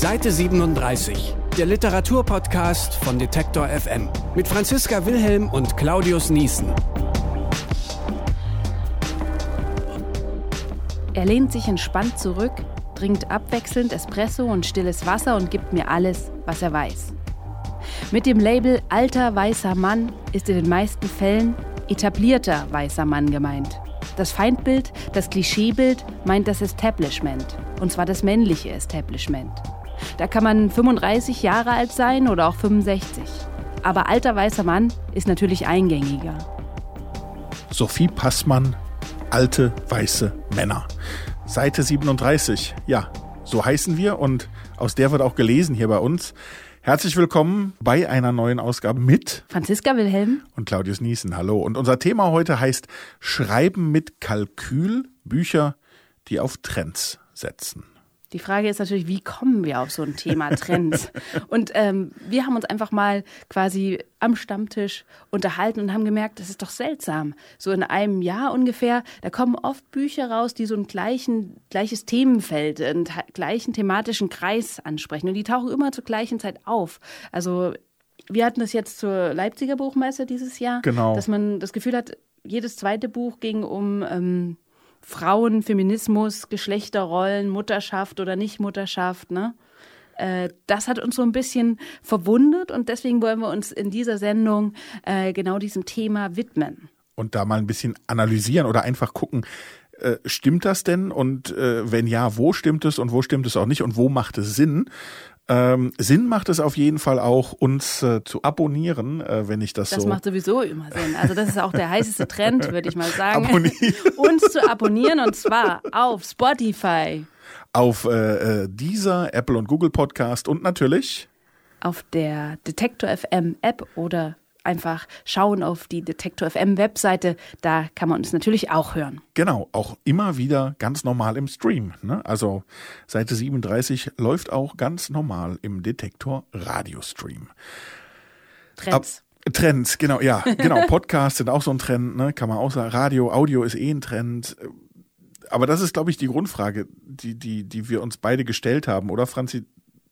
Seite 37, der Literaturpodcast von Detektor FM mit Franziska Wilhelm und Claudius Niesen. Er lehnt sich entspannt zurück, trinkt abwechselnd Espresso und stilles Wasser und gibt mir alles, was er weiß. Mit dem Label alter weißer Mann ist in den meisten Fällen etablierter weißer Mann gemeint. Das Feindbild, das Klischeebild meint das Establishment. Und zwar das männliche Establishment. Da kann man 35 Jahre alt sein oder auch 65. Aber alter weißer Mann ist natürlich eingängiger. Sophie Passmann, alte weiße Männer. Seite 37. Ja, so heißen wir und aus der wird auch gelesen hier bei uns. Herzlich willkommen bei einer neuen Ausgabe mit Franziska Wilhelm und Claudius Niesen. Hallo. Und unser Thema heute heißt Schreiben mit Kalkül, Bücher, die auf Trends setzen. Die Frage ist natürlich, wie kommen wir auf so ein Thema Trends? und ähm, wir haben uns einfach mal quasi am Stammtisch unterhalten und haben gemerkt, das ist doch seltsam. So in einem Jahr ungefähr, da kommen oft Bücher raus, die so ein gleichen, gleiches Themenfeld, einen gleichen thematischen Kreis ansprechen. Und die tauchen immer zur gleichen Zeit auf. Also wir hatten das jetzt zur Leipziger Buchmesse dieses Jahr, genau. dass man das Gefühl hat, jedes zweite Buch ging um ähm, Frauen, Feminismus, Geschlechterrollen, Mutterschaft oder Nichtmutterschaft, ne? Äh, das hat uns so ein bisschen verwundert und deswegen wollen wir uns in dieser Sendung äh, genau diesem Thema widmen. Und da mal ein bisschen analysieren oder einfach gucken, äh, stimmt das denn? Und wenn ja, wo stimmt es und wo stimmt es auch nicht und wo macht es Sinn? Ähm, Sinn macht es auf jeden Fall auch, uns äh, zu abonnieren, äh, wenn ich das, das so. Das macht sowieso immer Sinn. Also das ist auch der heißeste Trend, würde ich mal sagen. Abonnieren. uns zu abonnieren und zwar auf Spotify. Auf äh, äh, dieser Apple und Google Podcast und natürlich auf der Detektor FM App oder einfach schauen auf die Detektor FM Webseite. Da kann man uns natürlich auch hören. Genau, auch immer wieder ganz normal im Stream. Ne? Also Seite 37 läuft auch ganz normal im Detektor Radiostream. Trends. Ab Trends, genau, ja, genau. Podcasts sind auch so ein Trend, ne? kann man auch sagen. Radio, Audio ist eh ein Trend. Aber das ist, glaube ich, die Grundfrage, die, die, die wir uns beide gestellt haben, oder Franzi?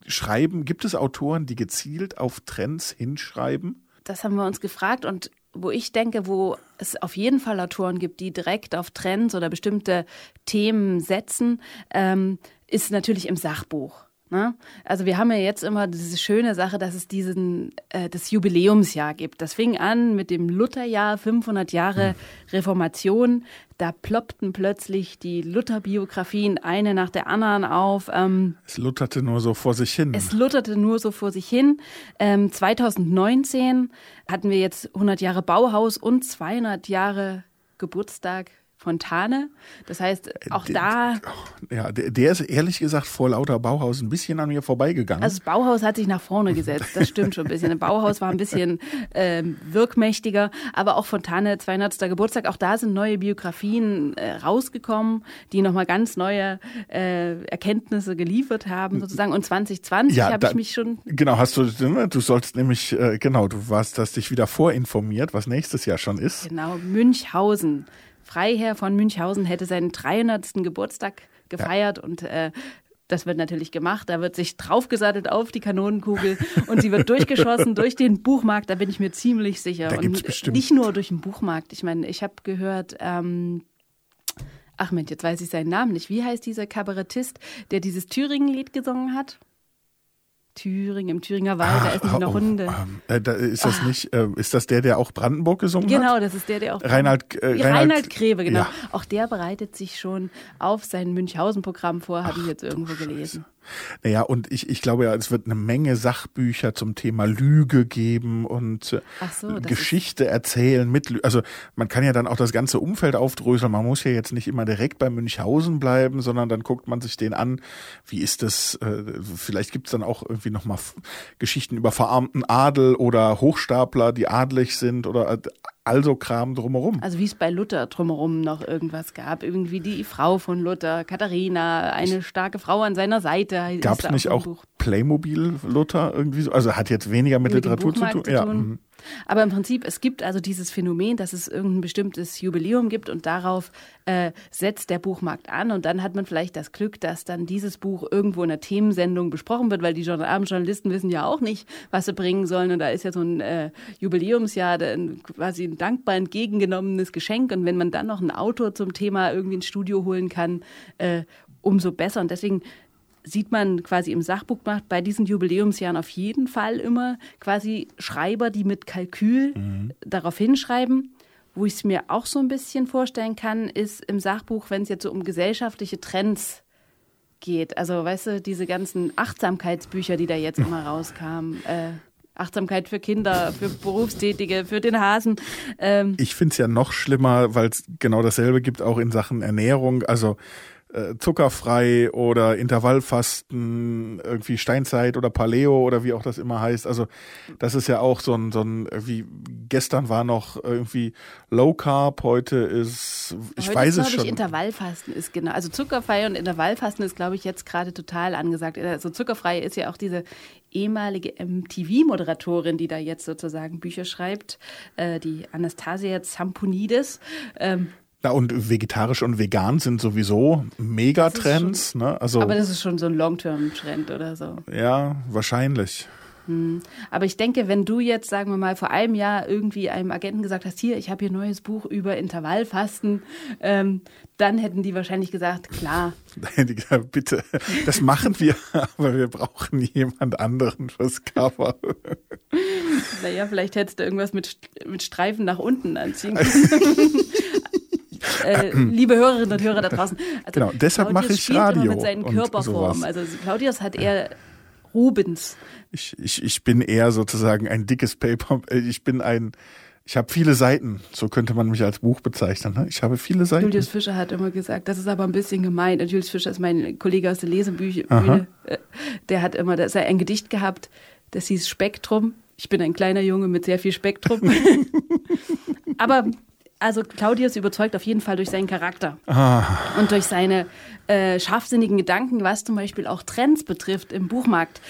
Schreiben, gibt es Autoren, die gezielt auf Trends hinschreiben? Das haben wir uns gefragt und wo ich denke, wo es auf jeden Fall Autoren gibt, die direkt auf Trends oder bestimmte Themen setzen, ähm, ist natürlich im Sachbuch. Ne? Also wir haben ja jetzt immer diese schöne Sache, dass es diesen äh, das Jubiläumsjahr gibt. Das fing an mit dem Lutherjahr, 500 Jahre hm. Reformation. Da ploppten plötzlich die Luther-Biografien eine nach der anderen auf. Ähm, es lutterte nur so vor sich hin. Es lutterte nur so vor sich hin. Ähm, 2019 hatten wir jetzt 100 Jahre Bauhaus und 200 Jahre Geburtstag Fontane. Das heißt, äh, auch da. Ja, der ist ehrlich gesagt vor lauter Bauhaus ein bisschen an mir vorbeigegangen. Also das Bauhaus hat sich nach vorne gesetzt, das stimmt schon ein bisschen. Das Bauhaus war ein bisschen äh, wirkmächtiger, aber auch Fontane 200. Geburtstag, auch da sind neue Biografien äh, rausgekommen, die nochmal ganz neue äh, Erkenntnisse geliefert haben, sozusagen. Und 2020 ja, habe ich mich schon. Genau, hast du, ne, du sollst nämlich, äh, genau, du warst, hast dich wieder vorinformiert, was nächstes Jahr schon ist. Genau, Münchhausen. Freiherr von Münchhausen hätte seinen 300. Geburtstag gefeiert ja. und äh, das wird natürlich gemacht. Da wird sich draufgesattelt auf die Kanonenkugel und sie wird durchgeschossen durch den Buchmarkt. Da bin ich mir ziemlich sicher. Da und bestimmt. nicht nur durch den Buchmarkt. Ich meine, ich habe gehört. Ähm, Ach Mensch, jetzt weiß ich seinen Namen nicht. Wie heißt dieser Kabarettist, der dieses Thüringen-Lied gesungen hat? Thüringen, im Thüringer Wald, da essen noch oh, Hunde. Äh, da ist das ah. nicht, äh, ist das der, der auch Brandenburg gesungen genau, hat? Genau, das ist der, der auch. Reinhard, äh, Reinhard, Reinhard Grebe, genau. Ja. Auch der bereitet sich schon auf sein Münchhausen-Programm vor, habe ich jetzt irgendwo gelesen. Scheiße. Naja, und ich, ich glaube ja, es wird eine Menge Sachbücher zum Thema Lüge geben und äh, so, Geschichte erzählen mit Lüge. Also man kann ja dann auch das ganze Umfeld aufdröseln. Man muss ja jetzt nicht immer direkt bei Münchhausen bleiben, sondern dann guckt man sich den an. Wie ist das? Äh, vielleicht gibt's dann auch irgendwie nochmal Geschichten über verarmten Adel oder Hochstapler, die adlig sind oder äh, also Kram drumherum. Also wie es bei Luther drumherum noch irgendwas gab. Irgendwie die Frau von Luther, Katharina, eine starke Frau an seiner Seite. Gab es nicht auch Buch. Playmobil Luther irgendwie so? Also hat jetzt weniger mit, mit Literatur zu tun. zu tun. Ja. Aber im Prinzip, es gibt also dieses Phänomen, dass es irgendein bestimmtes Jubiläum gibt und darauf äh, setzt der Buchmarkt an. Und dann hat man vielleicht das Glück, dass dann dieses Buch irgendwo in einer Themensendung besprochen wird, weil die armen Journalisten wissen ja auch nicht, was sie bringen sollen. Und da ist ja so ein äh, Jubiläumsjahr quasi ein dankbar entgegengenommenes Geschenk. Und wenn man dann noch einen Autor zum Thema irgendwie ins Studio holen kann, äh, umso besser. Und deswegen sieht man quasi im Sachbuchmarkt bei diesen Jubiläumsjahren auf jeden Fall immer quasi Schreiber, die mit Kalkül mhm. darauf hinschreiben. Wo ich es mir auch so ein bisschen vorstellen kann, ist im Sachbuch, wenn es jetzt so um gesellschaftliche Trends geht. Also, weißt du, diese ganzen Achtsamkeitsbücher, die da jetzt immer rauskamen. Äh, Achtsamkeit für Kinder, für Berufstätige, für den Hasen. Ähm, ich finde es ja noch schlimmer, weil es genau dasselbe gibt, auch in Sachen Ernährung. Also äh, zuckerfrei oder Intervallfasten, irgendwie Steinzeit oder Paleo oder wie auch das immer heißt. Also das ist ja auch so ein, so ein wie gestern war noch irgendwie Low Carb, heute ist, ich heute weiß ist, es schon. Ich, Intervallfasten ist genau, also zuckerfrei und Intervallfasten ist, glaube ich, jetzt gerade total angesagt. Also zuckerfrei ist ja auch diese ehemalige MTV-Moderatorin, die da jetzt sozusagen Bücher schreibt, äh, die Anastasia Zamponides. Ähm, na, und vegetarisch und vegan sind sowieso Megatrends. Ne? Also, aber das ist schon so ein Long-Term-Trend oder so. Ja, wahrscheinlich. Hm. Aber ich denke, wenn du jetzt, sagen wir mal, vor einem Jahr irgendwie einem Agenten gesagt hast, hier, ich habe hier ein neues Buch über Intervallfasten, ähm, dann hätten die wahrscheinlich gesagt, klar. Bitte, das machen wir, aber wir brauchen jemand anderen fürs Cover. Naja, vielleicht hättest du irgendwas mit, mit Streifen nach unten anziehen können. Äh, liebe Hörerinnen und Hörer da draußen. Also genau, deshalb mache ich Radio. Immer mit seinen Körperformen. Also Claudius hat eher Rubens. Ich, ich, ich bin eher sozusagen ein dickes Paper. Ich bin ein, ich habe viele Seiten. So könnte man mich als Buch bezeichnen. Ne? Ich habe viele Seiten. Julius Fischer hat immer gesagt, das ist aber ein bisschen gemein. Julius Fischer ist mein Kollege aus der Lesebühne. Äh, der hat immer, da sei ein Gedicht gehabt, das hieß Spektrum. Ich bin ein kleiner Junge mit sehr viel Spektrum. aber also Claudius überzeugt auf jeden Fall durch seinen Charakter ah. und durch seine äh, scharfsinnigen Gedanken, was zum Beispiel auch Trends betrifft im Buchmarkt,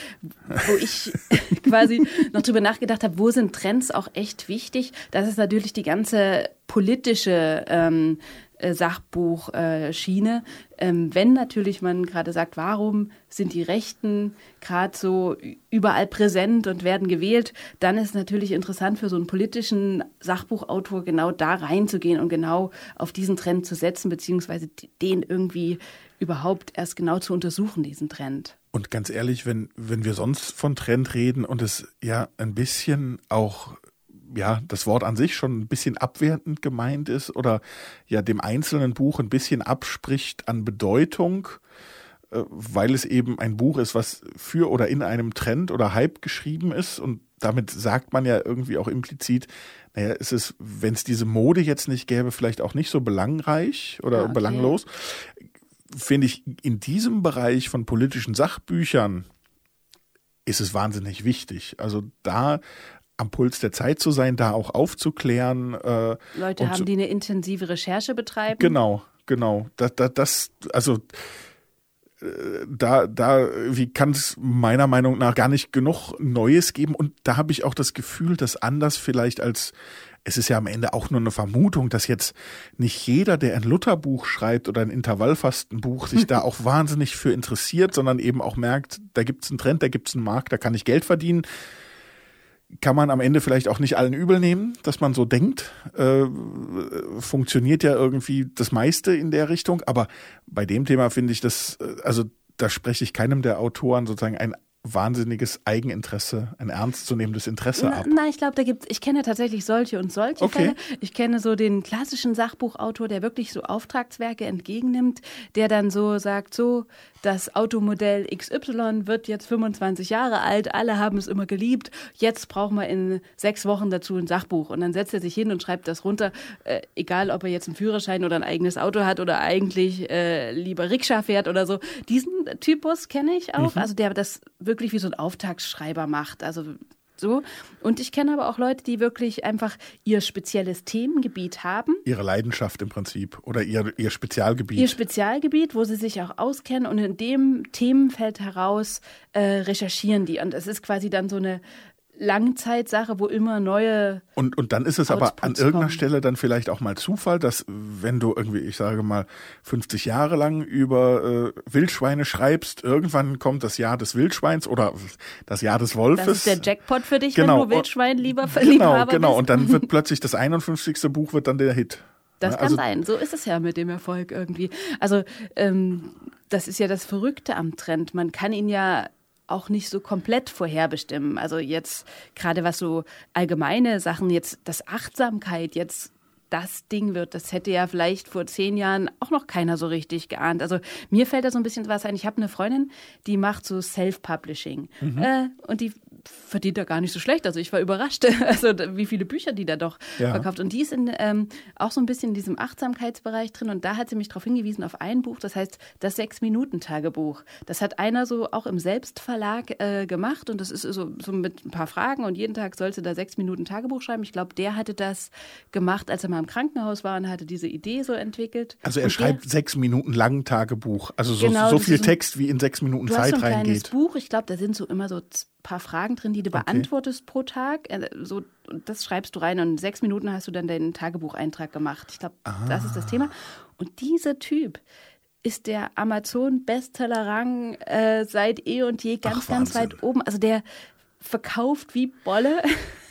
wo ich quasi noch drüber nachgedacht habe, wo sind Trends auch echt wichtig? Das ist natürlich die ganze politische ähm, äh, Sachbuchschiene. Äh, ähm, wenn natürlich man gerade sagt, warum sind die Rechten gerade so überall präsent und werden gewählt, dann ist es natürlich interessant für so einen politischen Sachbuchautor genau da reinzugehen und genau auf diesen Trend zu setzen, beziehungsweise den irgendwie überhaupt erst genau zu untersuchen, diesen Trend. Und ganz ehrlich, wenn, wenn wir sonst von Trend reden und es ja ein bisschen auch ja, das Wort an sich schon ein bisschen abwertend gemeint ist oder ja dem einzelnen Buch ein bisschen abspricht an Bedeutung, äh, weil es eben ein Buch ist, was für oder in einem Trend oder Hype geschrieben ist und damit sagt man ja irgendwie auch implizit, naja, es ist, wenn es diese Mode jetzt nicht gäbe, vielleicht auch nicht so belangreich oder okay. belanglos. Finde ich, in diesem Bereich von politischen Sachbüchern ist es wahnsinnig wichtig. Also da am Puls der Zeit zu sein, da auch aufzuklären. Äh, Leute haben, die eine intensive Recherche betreiben. Genau, genau. Das, das, das also äh, da, da, wie kann es meiner Meinung nach gar nicht genug Neues geben? Und da habe ich auch das Gefühl, dass anders vielleicht als es ist ja am Ende auch nur eine Vermutung, dass jetzt nicht jeder, der ein Lutherbuch schreibt oder ein Intervallfastenbuch, sich da auch wahnsinnig für interessiert, sondern eben auch merkt, da gibt es einen Trend, da gibt es einen Markt, da kann ich Geld verdienen kann man am Ende vielleicht auch nicht allen übel nehmen, dass man so denkt. Äh, funktioniert ja irgendwie das meiste in der Richtung. Aber bei dem Thema finde ich das, äh, also da spreche ich keinem der Autoren sozusagen ein wahnsinniges Eigeninteresse, ein ernstzunehmendes Interesse ab. Nein, ich glaube, da gibt's, ich kenne tatsächlich solche und solche okay. Fälle. Ich kenne so den klassischen Sachbuchautor, der wirklich so Auftragswerke entgegennimmt, der dann so sagt, so, das Automodell XY wird jetzt 25 Jahre alt, alle haben es immer geliebt, jetzt brauchen wir in sechs Wochen dazu ein Sachbuch. Und dann setzt er sich hin und schreibt das runter, äh, egal ob er jetzt einen Führerschein oder ein eigenes Auto hat oder eigentlich äh, lieber Rikscha fährt oder so. Diesen Typus kenne ich auch, mhm. also der das wirklich wie so ein Auftragsschreiber macht. Also so. Und ich kenne aber auch Leute, die wirklich einfach ihr spezielles Themengebiet haben. Ihre Leidenschaft im Prinzip oder ihr, ihr Spezialgebiet. Ihr Spezialgebiet, wo sie sich auch auskennen und in dem Themenfeld heraus äh, recherchieren die. Und es ist quasi dann so eine Langzeitsache, wo immer neue. Und, und dann ist es Outputs aber an irgendeiner kommen. Stelle dann vielleicht auch mal Zufall, dass wenn du irgendwie, ich sage mal, 50 Jahre lang über äh, Wildschweine schreibst, irgendwann kommt das Jahr des Wildschweins oder das Jahr des Wolfes. Das ist der Jackpot für dich, genau. wenn du Wildschwein lieber Genau, genau. Bist. Und dann wird plötzlich das 51. Buch wird dann der Hit. Das ja, kann also, sein. So ist es ja mit dem Erfolg irgendwie. Also ähm, das ist ja das Verrückte am Trend. Man kann ihn ja auch nicht so komplett vorherbestimmen. Also jetzt gerade was so allgemeine Sachen, jetzt das Achtsamkeit jetzt das Ding wird. Das hätte ja vielleicht vor zehn Jahren auch noch keiner so richtig geahnt. Also mir fällt da so ein bisschen was ein. Ich habe eine Freundin, die macht so Self-Publishing. Mhm. Äh, und die verdient da gar nicht so schlecht. Also ich war überrascht, also wie viele Bücher die da doch ja. verkauft. Und die ist in, ähm, auch so ein bisschen in diesem Achtsamkeitsbereich drin. Und da hat sie mich darauf hingewiesen, auf ein Buch, das heißt das Sechs-Minuten-Tagebuch. Das hat einer so auch im Selbstverlag äh, gemacht. Und das ist so, so mit ein paar Fragen. Und jeden Tag sollte da sechs Minuten Tagebuch schreiben. Ich glaube, der hatte das gemacht, als er mal im Krankenhaus war und hatte diese Idee so entwickelt. Also er und schreibt der, sechs Minuten lang Tagebuch. Also so, genau, so viel Text, wie in sechs Minuten Zeit reingeht. Du hast so ein kleines Buch. Ich glaube, da sind so immer so paar Fragen drin, die du okay. beantwortest pro Tag. Äh, so, das schreibst du rein und in sechs Minuten hast du dann deinen Tagebucheintrag gemacht. Ich glaube, das ist das Thema. Und dieser Typ ist der Amazon-Bestseller-Rang äh, seit eh und je ganz, Ach, ganz weit oben. Also der verkauft wie Bolle.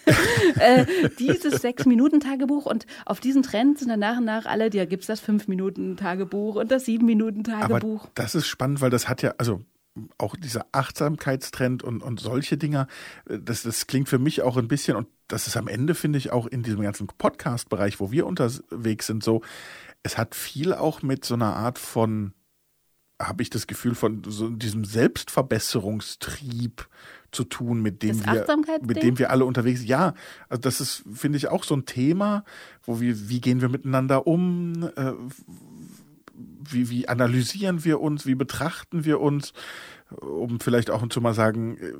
äh, dieses Sechs-Minuten-Tagebuch und auf diesen Trend sind dann nach und nach alle, da gibt es das Fünf-Minuten-Tagebuch und das Sieben-Minuten-Tagebuch. Das ist spannend, weil das hat ja, also auch dieser Achtsamkeitstrend und, und solche Dinger, äh, das, das klingt für mich auch ein bisschen, und das ist am Ende, finde ich, auch in diesem ganzen Podcast-Bereich, wo wir unterwegs sind, so, es hat viel auch mit so einer Art von, habe ich das Gefühl, von so diesem Selbstverbesserungstrieb zu tun, mit dem wir, mit dem wir alle unterwegs sind. Ja, also das ist, finde ich, auch so ein Thema, wo wir, wie gehen wir miteinander um, äh, wie, wie analysieren wir uns, wie betrachten wir uns, um vielleicht auch zu mal sagen, äh,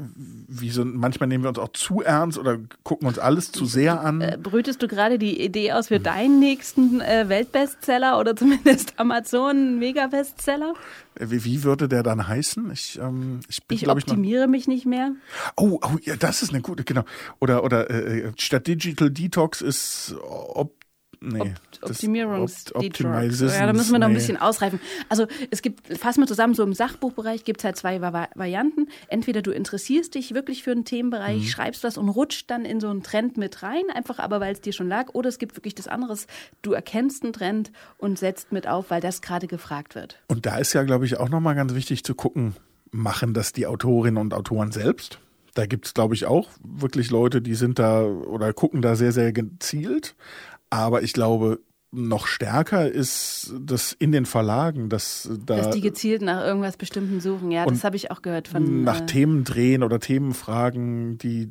wie so, manchmal nehmen wir uns auch zu ernst oder gucken uns alles zu sehr an. Äh, brütest du gerade die Idee aus für deinen nächsten äh, Weltbestseller oder zumindest Amazon Mega-Bestseller? Äh, wie, wie, würde der dann heißen? Ich, ähm, ich, bin, ich optimiere ich noch... mich nicht mehr. Oh, oh, ja, das ist eine gute, genau. Oder, oder äh statt Digital Detox ist ob Nee, Opt Optimierungs-Detox. Ja, da müssen wir noch ein bisschen ausreifen. Also es gibt, fassen wir zusammen, so im Sachbuchbereich gibt es halt zwei Varianten. Entweder du interessierst dich wirklich für einen Themenbereich, mhm. schreibst was und rutscht dann in so einen Trend mit rein, einfach aber weil es dir schon lag. Oder es gibt wirklich das andere, du erkennst einen Trend und setzt mit auf, weil das gerade gefragt wird. Und da ist ja, glaube ich, auch nochmal ganz wichtig zu gucken, machen das die Autorinnen und Autoren selbst? Da gibt es, glaube ich, auch wirklich Leute, die sind da oder gucken da sehr, sehr gezielt. Aber ich glaube, noch stärker ist das in den Verlagen, dass da dass die gezielt nach irgendwas Bestimmten suchen. Ja, das habe ich auch gehört von nach äh, Themen drehen oder Themenfragen, die äh,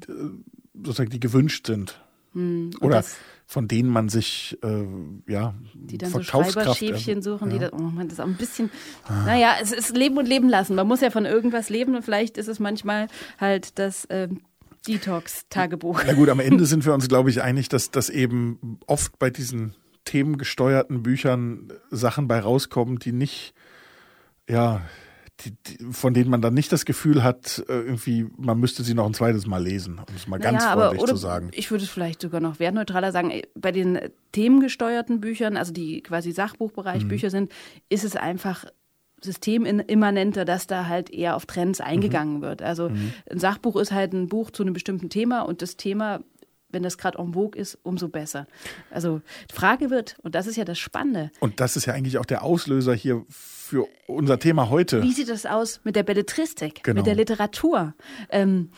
sozusagen die gewünscht sind hm, oder von denen man sich äh, ja die dann so Schreiberschäfchen suchen, ja. die das, oh man, das auch ein bisschen. Ah. Naja, es ist Leben und Leben lassen. Man muss ja von irgendwas leben und vielleicht ist es manchmal halt das äh, Detox-Tagebuch. Na gut, am Ende sind wir uns, glaube ich, einig, dass das eben oft bei diesen themengesteuerten Büchern Sachen bei rauskommen, die nicht, ja, die, die, von denen man dann nicht das Gefühl hat, äh, irgendwie, man müsste sie noch ein zweites Mal lesen, um es mal naja, ganz freundlich aber, zu sagen. Ich würde es vielleicht sogar noch wertneutraler sagen. Bei den themengesteuerten Büchern, also die quasi Sachbuchbereich mhm. Bücher sind, ist es einfach systemimmanenter, dass da halt eher auf Trends eingegangen mhm. wird. Also mhm. ein Sachbuch ist halt ein Buch zu einem bestimmten Thema und das Thema, wenn das gerade en vogue ist, umso besser. Also die Frage wird, und das ist ja das Spannende. Und das ist ja eigentlich auch der Auslöser hier für unser Thema heute. Wie sieht es aus mit der Belletristik, genau. mit der Literatur? Ähm,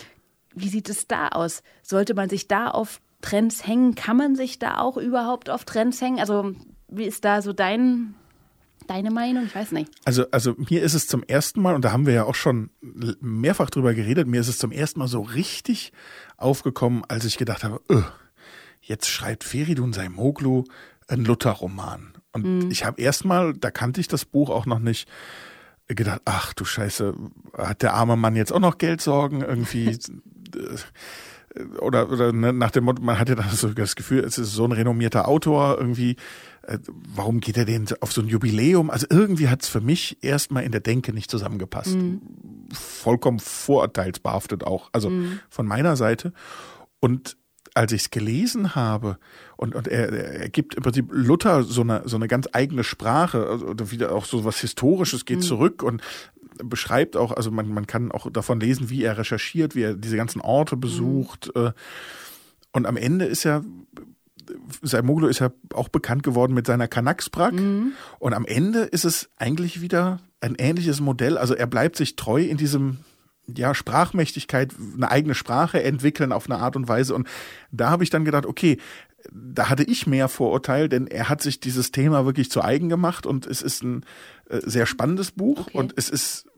wie sieht es da aus? Sollte man sich da auf Trends hängen? Kann man sich da auch überhaupt auf Trends hängen? Also wie ist da so dein deine Meinung? Ich weiß nicht. Also, also mir ist es zum ersten Mal, und da haben wir ja auch schon mehrfach drüber geredet, mir ist es zum ersten Mal so richtig aufgekommen, als ich gedacht habe, öh, jetzt schreibt Feridun Saimoglu einen Luther-Roman. Und mhm. ich habe erstmal, da kannte ich das Buch auch noch nicht, gedacht, ach du Scheiße, hat der arme Mann jetzt auch noch Geldsorgen irgendwie? oder, oder ne, nach dem Motto, man hat ja dann so das Gefühl, es ist so ein renommierter Autor, irgendwie äh, warum geht er denn auf so ein Jubiläum? Also irgendwie hat es für mich erstmal in der Denke nicht zusammengepasst. Mhm. vollkommen vorurteilsbehaftet auch, also mhm. von meiner Seite. Und als ich es gelesen habe, und, und er, er gibt im Prinzip Luther so eine, so eine ganz eigene Sprache, also, oder wieder auch so was Historisches geht mhm. zurück und beschreibt auch, also man, man kann auch davon lesen, wie er recherchiert, wie er diese ganzen Orte mhm. besucht. Mhm. Und am Ende ist ja Saimoglu ist ja auch bekannt geworden mit seiner Kanaksbrak. Mhm. Und am Ende ist es eigentlich wieder ein ähnliches Modell. Also er bleibt sich treu in diesem ja, Sprachmächtigkeit, eine eigene Sprache entwickeln auf eine Art und Weise. Und da habe ich dann gedacht, okay, da hatte ich mehr Vorurteil, denn er hat sich dieses Thema wirklich zu eigen gemacht und es ist ein äh, sehr spannendes Buch okay. und es ist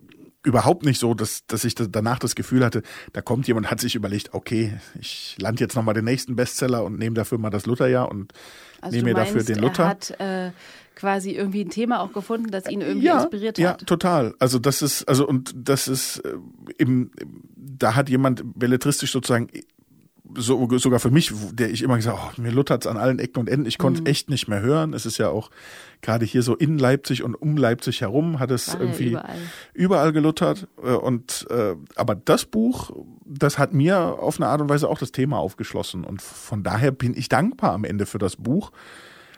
überhaupt nicht so, dass, dass ich danach das Gefühl hatte, da kommt jemand, hat sich überlegt, okay, ich lande jetzt nochmal den nächsten Bestseller und nehme dafür mal das Lutherjahr und also nehme mir meinst, dafür den Luther. Er hat äh, quasi irgendwie ein Thema auch gefunden, das ihn irgendwie ja, inspiriert hat. Ja, total. Also das ist, also und das ist äh, im, da hat jemand belletristisch sozusagen so, sogar für mich, der ich immer gesagt, oh, mir luttert's an allen Ecken und Enden. Ich konnte mhm. echt nicht mehr hören. Es ist ja auch gerade hier so in Leipzig und um Leipzig herum hat es War irgendwie überall. überall geluttert. Äh, und äh, aber das Buch, das hat mir auf eine Art und Weise auch das Thema aufgeschlossen. Und von daher bin ich dankbar am Ende für das Buch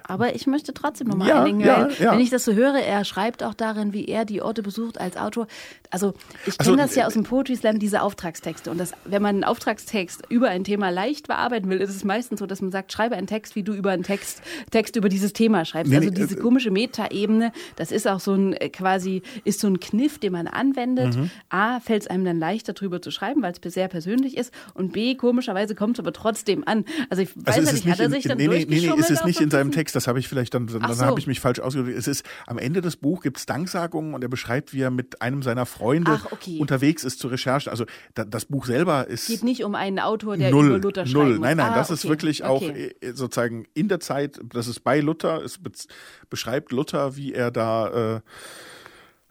aber ich möchte trotzdem nochmal ja, einlegen, ja, ja. wenn ich das so höre, er schreibt auch darin, wie er die Orte besucht als Autor. Also ich kenne also, das ja aus dem Poetry Slam, diese Auftragstexte. Und das, wenn man einen Auftragstext über ein Thema leicht bearbeiten will, ist es meistens so, dass man sagt, schreibe einen Text, wie du über einen Text, Text über dieses Thema schreibst. Nee, also diese äh, komische Metaebene, das ist auch so ein äh, quasi, ist so ein Kniff, den man anwendet. Mhm. A, fällt es einem dann leichter drüber zu schreiben, weil es sehr persönlich ist. Und B, komischerweise kommt es aber trotzdem an. Also ich also weiß ja nicht, hat er sich dann nee, nee, nee, nee, ist es nicht in seinem Text das habe ich vielleicht dann, dann so. habe ich mich falsch ausgedrückt. Es ist am Ende des Buchs gibt es Danksagungen und er beschreibt, wie er mit einem seiner Freunde Ach, okay. unterwegs ist zu Recherchen. Also da, das Buch selber ist. Geht nicht um einen Autor, der null, über Luther schreibt. Null, nein, nein, ah, das okay. ist wirklich auch okay. Äh, sozusagen in der Zeit, das ist bei Luther, es beschreibt Luther, wie er da äh,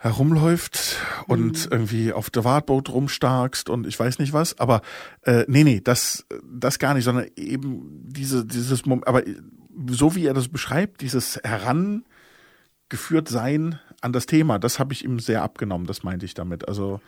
herumläuft und mhm. irgendwie auf der Wartboot rumstarkst und ich weiß nicht was, aber äh, nee, nee, das das gar nicht, sondern eben diese dieses Moment, aber so wie er das beschreibt, dieses herangeführt sein an das Thema, das habe ich ihm sehr abgenommen, das meinte ich damit. Also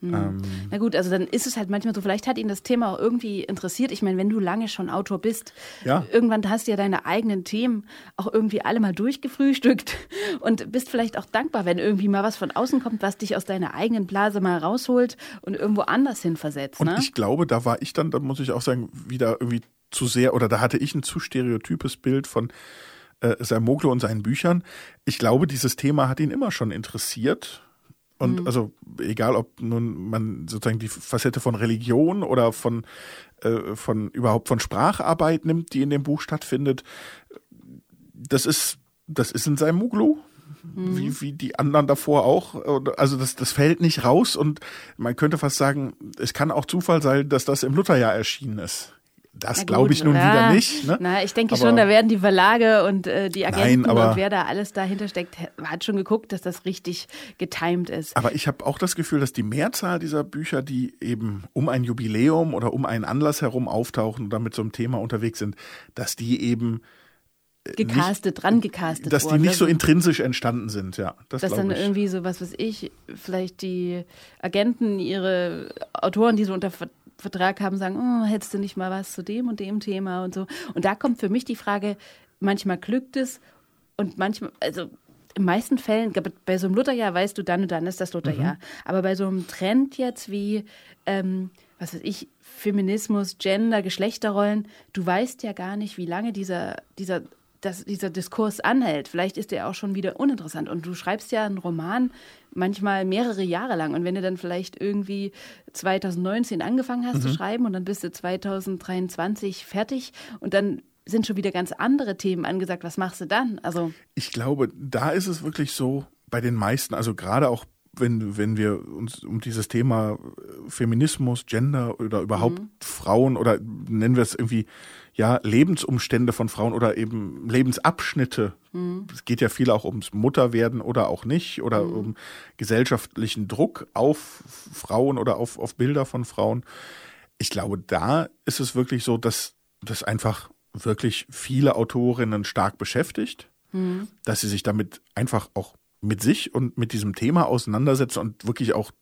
hm. Ähm, Na gut, also dann ist es halt manchmal so, vielleicht hat ihn das Thema auch irgendwie interessiert. Ich meine, wenn du lange schon Autor bist, ja. irgendwann hast du ja deine eigenen Themen auch irgendwie alle mal durchgefrühstückt und bist vielleicht auch dankbar, wenn irgendwie mal was von außen kommt, was dich aus deiner eigenen Blase mal rausholt und irgendwo anders hin versetzt. Und ne? ich glaube, da war ich dann, da muss ich auch sagen, wieder irgendwie zu sehr, oder da hatte ich ein zu stereotypes Bild von äh, Sermoglo und seinen Büchern. Ich glaube, dieses Thema hat ihn immer schon interessiert und mhm. also egal, ob nun man sozusagen die Facette von Religion oder von, äh, von überhaupt von Spracharbeit nimmt, die in dem Buch stattfindet, das ist, das ist in seinem Muglu. Mhm. Wie, wie die anderen davor auch. Also das, das fällt nicht raus und man könnte fast sagen, es kann auch Zufall sein, dass das im Lutherjahr erschienen ist. Das glaube ich nun ja. wieder nicht. Ne? Na, ich denke aber schon, da werden die Verlage und äh, die Agenten nein, und wer da alles dahinter steckt, hat schon geguckt, dass das richtig getimed ist. Aber ich habe auch das Gefühl, dass die Mehrzahl dieser Bücher, die eben um ein Jubiläum oder um einen Anlass herum auftauchen oder mit so einem Thema unterwegs sind, dass die eben äh, gecastet, nicht, dran gecastet Dass die nicht so intrinsisch entstanden sind, ja. Das dass dann ich. irgendwie so, was weiß ich, vielleicht die Agenten ihre Autoren, die so unter Vertrag haben, sagen, oh, hättest du nicht mal was zu dem und dem Thema und so. Und da kommt für mich die Frage, manchmal glückt es und manchmal, also in meisten Fällen, bei so einem Lutherjahr weißt du, dann und dann ist das Lutherjahr. Mhm. Aber bei so einem Trend jetzt wie, ähm, was weiß ich, Feminismus, Gender, Geschlechterrollen, du weißt ja gar nicht, wie lange dieser, dieser dass dieser Diskurs anhält. Vielleicht ist der auch schon wieder uninteressant. Und du schreibst ja einen Roman manchmal mehrere Jahre lang. Und wenn du dann vielleicht irgendwie 2019 angefangen hast mhm. zu schreiben und dann bist du 2023 fertig und dann sind schon wieder ganz andere Themen angesagt. Was machst du dann? Also ich glaube, da ist es wirklich so bei den meisten, also gerade auch wenn, wenn wir uns um dieses Thema Feminismus, Gender oder überhaupt mhm. Frauen oder nennen wir es irgendwie ja, Lebensumstände von Frauen oder eben Lebensabschnitte. Mhm. Es geht ja viel auch ums Mutterwerden oder auch nicht oder mhm. um gesellschaftlichen Druck auf Frauen oder auf, auf Bilder von Frauen. Ich glaube, da ist es wirklich so, dass das einfach wirklich viele Autorinnen stark beschäftigt, mhm. dass sie sich damit einfach auch mit sich und mit diesem Thema auseinandersetzen und wirklich auch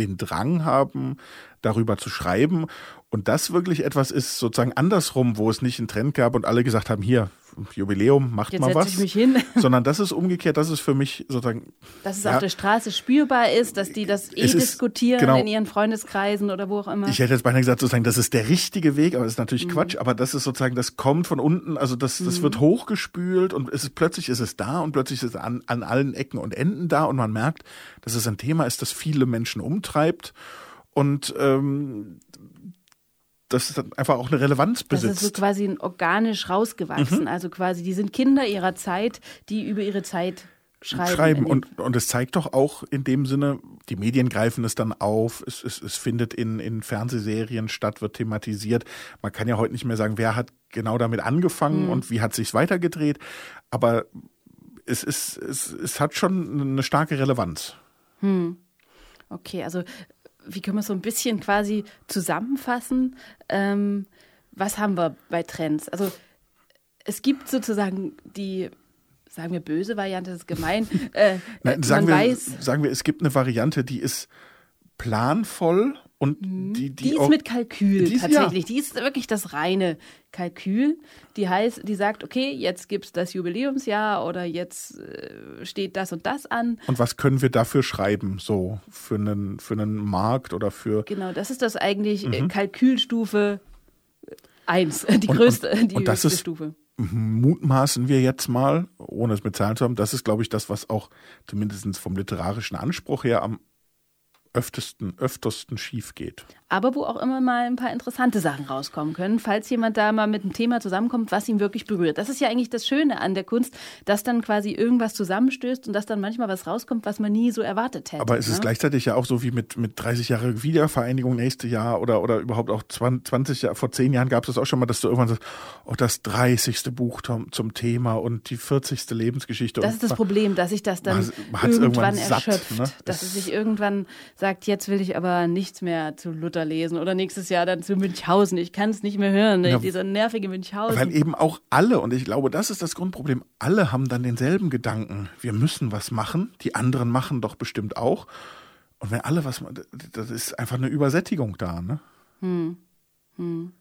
den Drang haben, darüber zu schreiben. Und das wirklich etwas ist sozusagen andersrum, wo es nicht einen Trend gab und alle gesagt haben, hier, Jubiläum, macht Jetzt mal was. Ich mich hin. Sondern das ist umgekehrt, das ist für mich sozusagen. Dass es ja, auf der Straße spürbar ist, dass die das eh diskutieren genau, in ihren Freundeskreisen oder wo auch immer. Ich hätte jetzt beinahe gesagt, sozusagen, das ist der richtige Weg, aber das ist natürlich mhm. Quatsch, aber das ist sozusagen, das kommt von unten, also das, das mhm. wird hochgespült und es ist, plötzlich ist es da und plötzlich ist es an, an allen Ecken und Enden da und man merkt, dass es ein Thema ist, das viele Menschen umtreibt. Und ähm, das dann einfach auch eine Relevanz besitzt. Das ist so quasi organisch rausgewachsen. Mhm. Also quasi, die sind Kinder ihrer Zeit, die über ihre Zeit schreiben. schreiben. Und, und es zeigt doch auch in dem Sinne, die Medien greifen es dann auf, es, es, es findet in, in Fernsehserien statt, wird thematisiert. Man kann ja heute nicht mehr sagen, wer hat genau damit angefangen mhm. und wie hat sich weitergedreht. Aber es, ist, es, es hat schon eine starke Relevanz. Hm. Okay, also wie können wir so ein bisschen quasi zusammenfassen? Ähm, was haben wir bei Trends? Also es gibt sozusagen die, sagen wir böse Variante, das ist gemein. Äh, Nein, sagen, wir, weiß, sagen wir, es gibt eine Variante, die ist planvoll und mhm. die, die, die ist mit Kalkül die ist, tatsächlich. Ja. Die ist wirklich das reine Kalkül. Die heißt, die sagt, okay, jetzt gibt es das Jubiläumsjahr oder jetzt äh, steht das und das an. Und was können wir dafür schreiben, so für einen, für einen Markt oder für. Genau, das ist das eigentlich äh, mhm. Kalkülstufe 1, die größte, und, und, die und das ist, Stufe mutmaßen wir jetzt mal, ohne es mit Zahlen zu haben, das ist, glaube ich, das, was auch zumindest vom literarischen Anspruch her am öftesten, öftersten schief geht. Aber wo auch immer mal ein paar interessante Sachen rauskommen können, falls jemand da mal mit einem Thema zusammenkommt, was ihn wirklich berührt. Das ist ja eigentlich das Schöne an der Kunst, dass dann quasi irgendwas zusammenstößt und dass dann manchmal was rauskommt, was man nie so erwartet hätte. Aber es ne? ist gleichzeitig ja auch so wie mit, mit 30 Jahre Wiedervereinigung nächste Jahr oder, oder überhaupt auch 20 Jahre, vor 10 Jahren gab es das auch schon mal, dass du irgendwann sagst, oh, das 30. Buch zum, Thema und die 40. Lebensgeschichte. Das ist das Problem, dass sich das dann irgendwann, irgendwann erschöpft. ne? Dass es sich irgendwann sagt, jetzt will ich aber nichts mehr zu Luther lesen oder nächstes Jahr dann zu Münchhausen. Ich kann es nicht mehr hören, ja, dieser nervige Münchhausen. Weil eben auch alle, und ich glaube, das ist das Grundproblem, alle haben dann denselben Gedanken. Wir müssen was machen, die anderen machen doch bestimmt auch. Und wenn alle was machen, das ist einfach eine Übersättigung da, ne? Hm. Hm.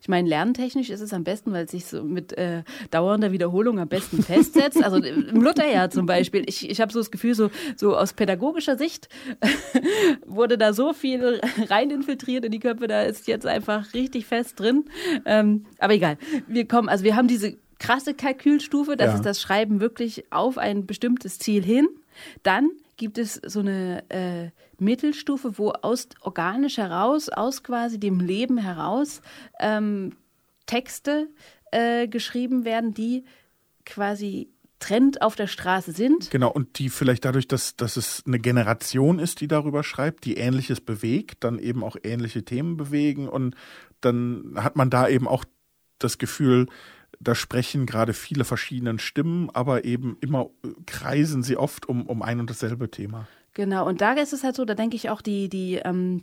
Ich meine, lerntechnisch ist es am besten, weil es sich so mit äh, dauernder Wiederholung am besten festsetzt. Also im Lutherjahr zum Beispiel. Ich, ich habe so das Gefühl, so, so aus pädagogischer Sicht wurde da so viel rein infiltriert in die Köpfe, da ist jetzt einfach richtig fest drin. Ähm, aber egal. Wir kommen, also wir haben diese krasse Kalkülstufe, das ja. ist das Schreiben wirklich auf ein bestimmtes Ziel hin. Dann gibt es so eine äh, Mittelstufe, wo aus organisch heraus, aus quasi dem Leben heraus ähm, Texte äh, geschrieben werden, die quasi Trend auf der Straße sind. Genau, und die vielleicht dadurch, dass, dass es eine Generation ist, die darüber schreibt, die Ähnliches bewegt, dann eben auch ähnliche Themen bewegen und dann hat man da eben auch das Gefühl, da sprechen gerade viele verschiedene Stimmen, aber eben immer äh, kreisen sie oft um, um ein und dasselbe Thema. Genau, und da ist es halt so, da denke ich auch, die, die ähm,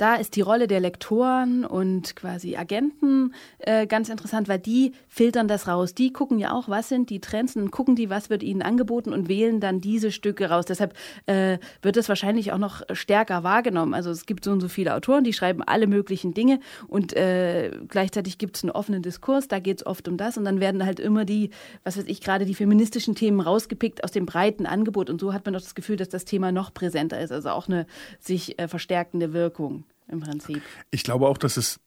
da ist die Rolle der Lektoren und quasi Agenten äh, ganz interessant, weil die filtern das raus. Die gucken ja auch, was sind die Trends und gucken die, was wird ihnen angeboten und wählen dann diese Stücke raus. Deshalb äh, wird es wahrscheinlich auch noch stärker wahrgenommen. Also es gibt so und so viele Autoren, die schreiben alle möglichen Dinge und äh, gleichzeitig gibt es einen offenen Diskurs, da geht es oft um das und dann werden halt immer die, was weiß ich, gerade die feministischen Themen rausgepickt aus dem breiten Angebot und so hat man doch das Gefühl, dass das Thema noch präsenter ist, also auch eine sich äh, verstärkende Wirkung im Prinzip. Ich glaube auch, dass es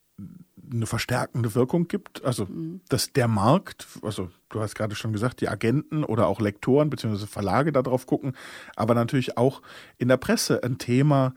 eine verstärkende Wirkung gibt. Also, mhm. dass der Markt, also du hast gerade schon gesagt, die Agenten oder auch Lektoren bzw. Verlage darauf gucken, aber natürlich auch in der Presse ein Thema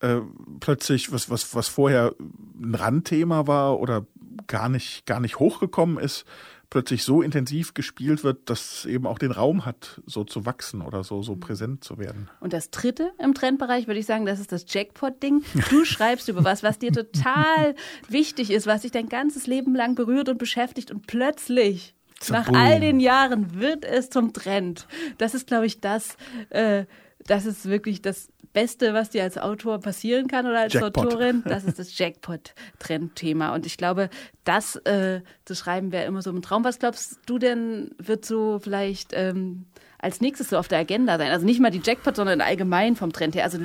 äh, plötzlich, was, was, was vorher ein Randthema war oder gar nicht, gar nicht hochgekommen ist, plötzlich so intensiv gespielt wird, dass es eben auch den Raum hat, so zu wachsen oder so, so präsent zu werden. Und das dritte im Trendbereich würde ich sagen, das ist das Jackpot-Ding. Du schreibst über was, was dir total wichtig ist, was dich dein ganzes Leben lang berührt und beschäftigt und plötzlich nach all den Jahren wird es zum Trend. Das ist, glaube ich, das, äh, das ist wirklich das Beste, was dir als Autor passieren kann oder als Jackpot. Autorin, das ist das Jackpot-Trendthema. Und ich glaube, das äh, zu schreiben wäre immer so ein Traum. Was glaubst du denn, wird so vielleicht ähm, als nächstes so auf der Agenda sein? Also nicht mal die Jackpot, sondern allgemein vom Trend her. Also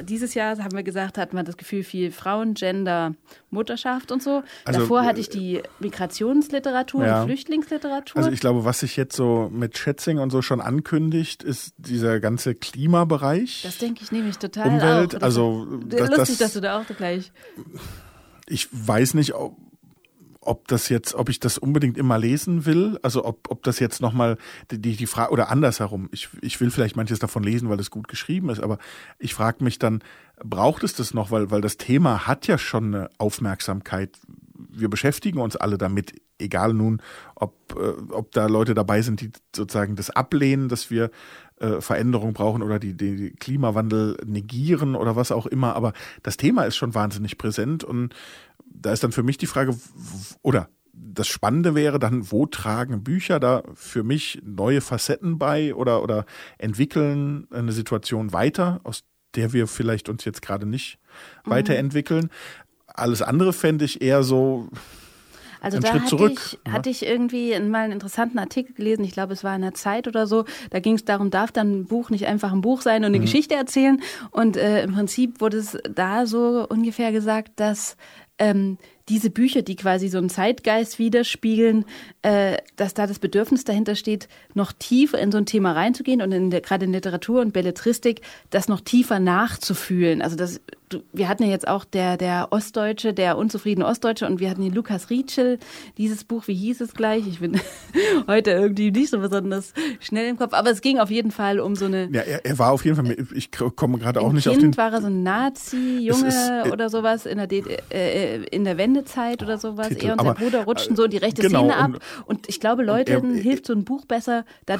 dieses Jahr haben wir gesagt, hatten wir das Gefühl, viel Frauen, Gender, Mutterschaft und so. Also, Davor hatte ich die Migrationsliteratur ja. und Flüchtlingsliteratur. Also ich glaube, was sich jetzt so mit Schätzing und so schon ankündigt, ist dieser ganze Klimabereich. Das denke ich nämlich total Umwelt, auch. also das, lustig, das, dass du da auch gleich. Ich weiß nicht, ob ob das jetzt, ob ich das unbedingt immer lesen will, also ob, ob das jetzt nochmal die, die, Frage, oder andersherum, ich, ich will vielleicht manches davon lesen, weil es gut geschrieben ist, aber ich frage mich dann, braucht es das noch, weil, weil das Thema hat ja schon eine Aufmerksamkeit. Wir beschäftigen uns alle damit, egal nun, ob, äh, ob da Leute dabei sind, die sozusagen das ablehnen, dass wir äh, Veränderung brauchen oder die, die Klimawandel negieren oder was auch immer. Aber das Thema ist schon wahnsinnig präsent und da ist dann für mich die Frage, oder das Spannende wäre dann, wo tragen Bücher da für mich neue Facetten bei oder, oder entwickeln eine Situation weiter, aus der wir vielleicht uns jetzt gerade nicht mhm. weiterentwickeln. Alles andere fände ich eher so, also einen da Schritt hatte zurück. Ich, ne? hatte ich irgendwie mal einen interessanten Artikel gelesen, ich glaube, es war in der Zeit oder so. Da ging es darum, darf dann ein Buch nicht einfach ein Buch sein und eine mhm. Geschichte erzählen? Und äh, im Prinzip wurde es da so ungefähr gesagt, dass ähm, diese Bücher, die quasi so einen Zeitgeist widerspiegeln, äh, dass da das Bedürfnis dahinter steht, noch tiefer in so ein Thema reinzugehen und in der, gerade in Literatur und Belletristik das noch tiefer nachzufühlen. Also das, du, wir hatten ja jetzt auch der, der Ostdeutsche, der unzufriedene Ostdeutsche und wir hatten den Lukas Rietschel, dieses Buch, wie hieß es gleich? Ich bin heute irgendwie nicht so besonders schnell im Kopf, aber es ging auf jeden Fall um so eine... Ja, er, er war auf jeden Fall, ich komme gerade auch nicht kind auf den... war er so ein Nazi-Junge äh, oder sowas in der, äh, äh, in der Wende Wendezeit oder sowas. Titel, er und sein Bruder rutschten so in die rechte genau, Szene ab. Und, und ich glaube, Leuten hilft so ein Buch besser, da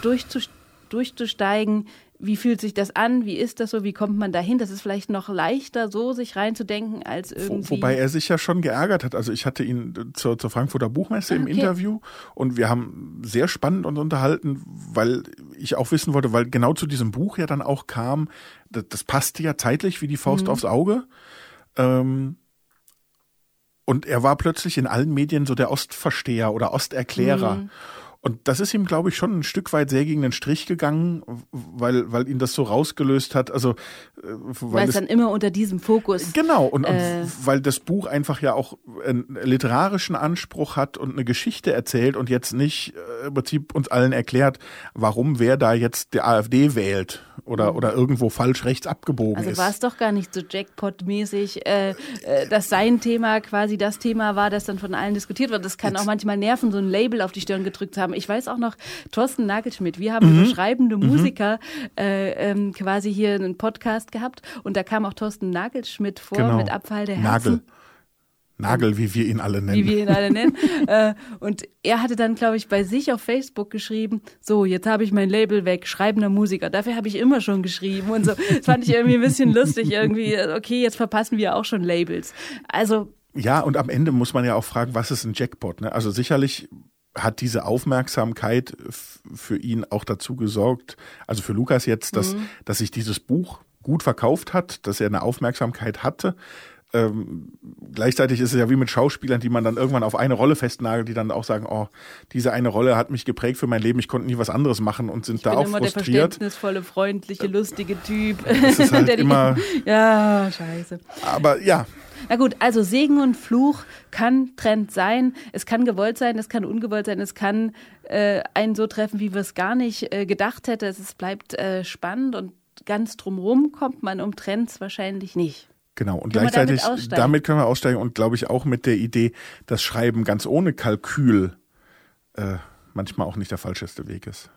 durchzusteigen. Wie fühlt sich das an? Wie ist das so? Wie kommt man dahin? Das ist vielleicht noch leichter, so sich reinzudenken, als irgendwie. wobei er sich ja schon geärgert hat. Also ich hatte ihn zur, zur Frankfurter Buchmesse okay. im Interview und wir haben sehr spannend uns unterhalten, weil ich auch wissen wollte, weil genau zu diesem Buch ja dann auch kam, das, das passte ja zeitlich wie die Faust mhm. aufs Auge. Ähm, und er war plötzlich in allen Medien so der Ostversteher oder Osterklärer. Mhm. Und das ist ihm, glaube ich, schon ein Stück weit sehr gegen den Strich gegangen, weil, weil ihn das so rausgelöst hat. Also, äh, weil, weil es dann immer unter diesem Fokus. Genau, und, äh, und weil das Buch einfach ja auch einen literarischen Anspruch hat und eine Geschichte erzählt und jetzt nicht äh, im Prinzip uns allen erklärt, warum wer da jetzt der AfD wählt oder, oder irgendwo falsch rechts abgebogen also ist. Also war es doch gar nicht so Jackpot-mäßig, äh, äh, dass sein Thema quasi das Thema war, das dann von allen diskutiert wird. Das kann jetzt. auch manchmal nerven, so ein Label auf die Stirn gedrückt haben haben. Ich weiß auch noch, Thorsten Nagelschmidt, wir haben mhm. über schreibende mhm. Musiker äh, ähm, quasi hier einen Podcast gehabt und da kam auch Thorsten Nagelschmidt vor genau. mit Abfall der Herzen. Nagel. Nagel, wie wir ihn alle nennen. Wie wir ihn alle nennen. Äh, und er hatte dann, glaube ich, bei sich auf Facebook geschrieben, so, jetzt habe ich mein Label weg, schreibender Musiker. Dafür habe ich immer schon geschrieben und so. Das fand ich irgendwie ein bisschen lustig. Irgendwie, okay, jetzt verpassen wir auch schon Labels. Also. Ja, und am Ende muss man ja auch fragen, was ist ein Jackpot? Ne? Also sicherlich hat diese Aufmerksamkeit für ihn auch dazu gesorgt, also für Lukas jetzt, dass, mhm. dass sich dieses Buch gut verkauft hat, dass er eine Aufmerksamkeit hatte. Ähm, gleichzeitig ist es ja wie mit Schauspielern, die man dann irgendwann auf eine Rolle festnagelt, die dann auch sagen, oh, diese eine Rolle hat mich geprägt für mein Leben, ich konnte nie was anderes machen und sind ich da auch immer frustriert. Der verständnisvolle, freundliche, lustige Typ. Das ist halt immer, ja, scheiße. Aber ja, na gut, also Segen und Fluch kann Trend sein. Es kann gewollt sein, es kann ungewollt sein, es kann äh, einen so treffen, wie wir es gar nicht äh, gedacht hätten. Es bleibt äh, spannend und ganz drumherum kommt man um Trends wahrscheinlich nicht. Genau, und können gleichzeitig damit, damit, können wir aussteigen und glaube ich auch mit der Idee, dass Schreiben ganz ohne Kalkül äh, manchmal auch nicht der falscheste Weg ist.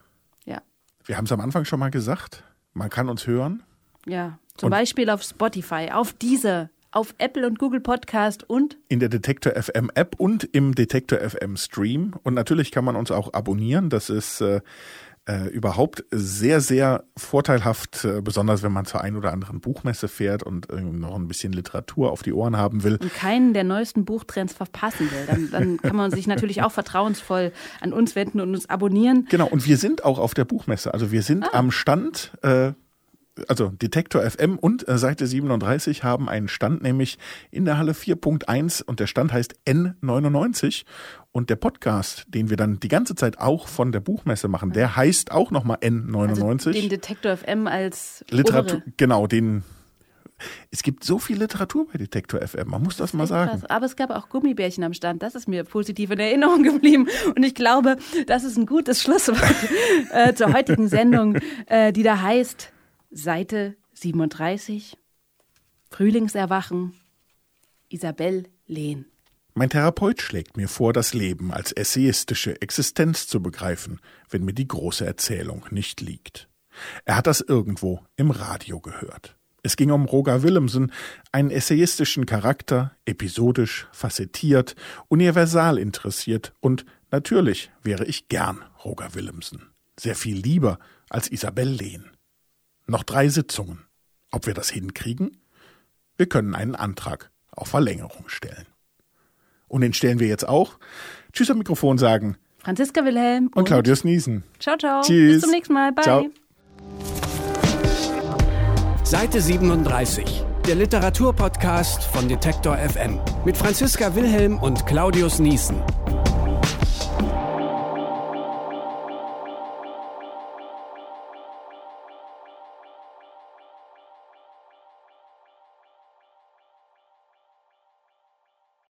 Ja. Wir haben es am Anfang schon mal gesagt, man kann uns hören. Ja, zum und Beispiel auf Spotify, auf diese auf Apple und Google Podcast und in der Detektor FM App und im Detektor FM Stream. Und natürlich kann man uns auch abonnieren. Das ist äh, äh, überhaupt sehr, sehr vorteilhaft, äh, besonders wenn man zur ein oder anderen Buchmesse fährt und äh, noch ein bisschen Literatur auf die Ohren haben will. Und keinen der neuesten Buchtrends verpassen will. Dann, dann kann man sich natürlich auch vertrauensvoll an uns wenden und uns abonnieren. Genau, und wir sind auch auf der Buchmesse. Also wir sind ah. am Stand. Äh, also Detektor FM und äh, Seite 37 haben einen Stand, nämlich in der Halle 4.1 und der Stand heißt N99 und der Podcast, den wir dann die ganze Zeit auch von der Buchmesse machen, der heißt auch nochmal N99. Also den Detektor FM als Literatur, obere. genau, den es gibt so viel Literatur bei Detektor FM, man muss das, das mal sagen. Krass. Aber es gab auch Gummibärchen am Stand, das ist mir positiv in Erinnerung geblieben. Und ich glaube, das ist ein gutes Schlusswort äh, zur heutigen Sendung, äh, die da heißt Seite 37, Frühlingserwachen, Isabel Lehn. Mein Therapeut schlägt mir vor, das Leben als essayistische Existenz zu begreifen, wenn mir die große Erzählung nicht liegt. Er hat das irgendwo im Radio gehört. Es ging um Roger Willemsen, einen essayistischen Charakter, episodisch, facettiert, universal interessiert und natürlich wäre ich gern Roger Willemsen. Sehr viel lieber als Isabel Lehn. Noch drei Sitzungen. Ob wir das hinkriegen? Wir können einen Antrag auf Verlängerung stellen. Und den stellen wir jetzt auch. Tschüss am Mikrofon sagen. Franziska Wilhelm und, und Claudius Niesen. Ciao, ciao. Tschüss. Bis zum nächsten Mal. Bye. Ciao. Seite 37. Der Literaturpodcast von Detektor FM mit Franziska Wilhelm und Claudius Niesen.